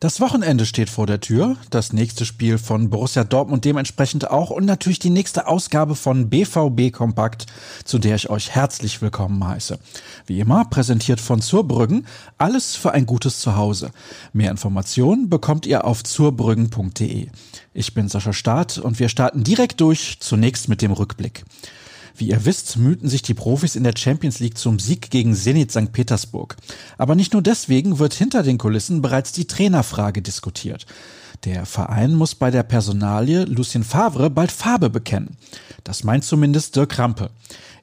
Das Wochenende steht vor der Tür, das nächste Spiel von Borussia Dortmund dementsprechend auch und natürlich die nächste Ausgabe von BVB Kompakt, zu der ich euch herzlich willkommen heiße. Wie immer präsentiert von Zurbrüggen, alles für ein gutes Zuhause. Mehr Informationen bekommt ihr auf zurbrüggen.de. Ich bin Sascha Staat und wir starten direkt durch, zunächst mit dem Rückblick. Wie ihr wisst, mühten sich die Profis in der Champions League zum Sieg gegen Zenit St. Petersburg. Aber nicht nur deswegen wird hinter den Kulissen bereits die Trainerfrage diskutiert. Der Verein muss bei der Personalie Lucien Favre bald Farbe bekennen. Das meint zumindest Dirk Rampe.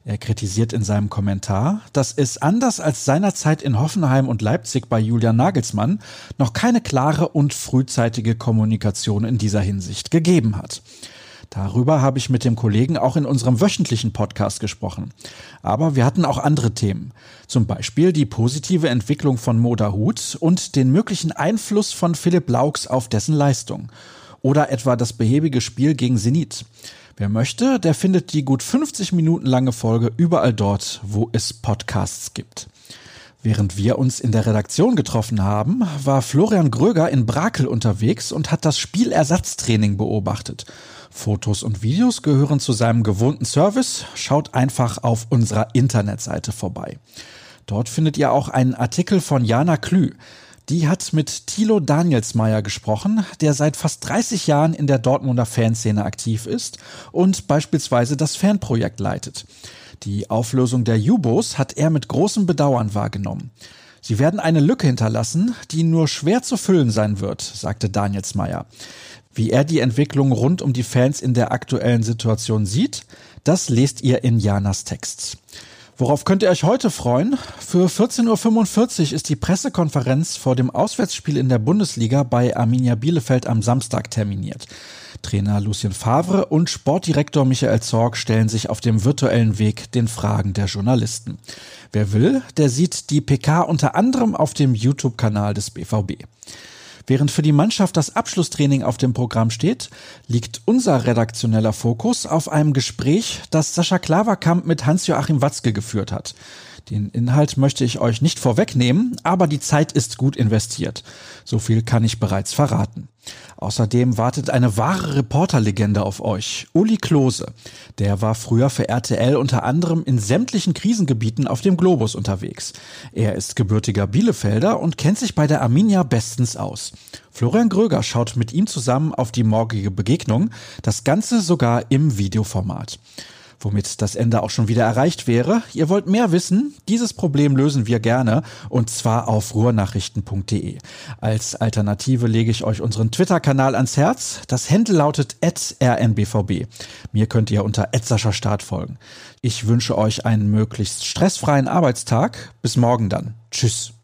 Er kritisiert in seinem Kommentar, dass es anders als seinerzeit in Hoffenheim und Leipzig bei Julian Nagelsmann noch keine klare und frühzeitige Kommunikation in dieser Hinsicht gegeben hat. Darüber habe ich mit dem Kollegen auch in unserem wöchentlichen Podcast gesprochen. Aber wir hatten auch andere Themen. Zum Beispiel die positive Entwicklung von Moda Hut und den möglichen Einfluss von Philipp Laux auf dessen Leistung. Oder etwa das behäbige Spiel gegen Zenit. Wer möchte, der findet die gut 50 Minuten lange Folge überall dort, wo es Podcasts gibt. Während wir uns in der Redaktion getroffen haben, war Florian Gröger in Brakel unterwegs und hat das Spielersatztraining beobachtet. Fotos und Videos gehören zu seinem gewohnten Service. Schaut einfach auf unserer Internetseite vorbei. Dort findet ihr auch einen Artikel von Jana Klü. Die hat mit Thilo Danielsmeier gesprochen, der seit fast 30 Jahren in der Dortmunder Fanszene aktiv ist und beispielsweise das Fanprojekt leitet. Die Auflösung der Jubos hat er mit großem Bedauern wahrgenommen. Sie werden eine Lücke hinterlassen, die nur schwer zu füllen sein wird, sagte Danielsmeier. Wie er die Entwicklung rund um die Fans in der aktuellen Situation sieht, das lest ihr in Janas Text. Worauf könnt ihr euch heute freuen? Für 14.45 Uhr ist die Pressekonferenz vor dem Auswärtsspiel in der Bundesliga bei Arminia Bielefeld am Samstag terminiert. Trainer Lucien Favre und Sportdirektor Michael Zorg stellen sich auf dem virtuellen Weg den Fragen der Journalisten. Wer will, der sieht die PK unter anderem auf dem YouTube-Kanal des BVB. Während für die Mannschaft das Abschlusstraining auf dem Programm steht, liegt unser redaktioneller Fokus auf einem Gespräch, das Sascha Klaverkamp mit Hans-Joachim Watzke geführt hat. Den Inhalt möchte ich euch nicht vorwegnehmen, aber die Zeit ist gut investiert. So viel kann ich bereits verraten. Außerdem wartet eine wahre Reporterlegende auf euch. Uli Klose. Der war früher für RTL unter anderem in sämtlichen Krisengebieten auf dem Globus unterwegs. Er ist gebürtiger Bielefelder und kennt sich bei der Arminia bestens aus. Florian Gröger schaut mit ihm zusammen auf die morgige Begegnung, das Ganze sogar im Videoformat womit das Ende auch schon wieder erreicht wäre. Ihr wollt mehr wissen? Dieses Problem lösen wir gerne und zwar auf ruhrnachrichten.de. Als Alternative lege ich euch unseren Twitter-Kanal ans Herz. Das Händel lautet rnbvb. Mir könnt ihr unter Start folgen. Ich wünsche euch einen möglichst stressfreien Arbeitstag. Bis morgen dann. Tschüss.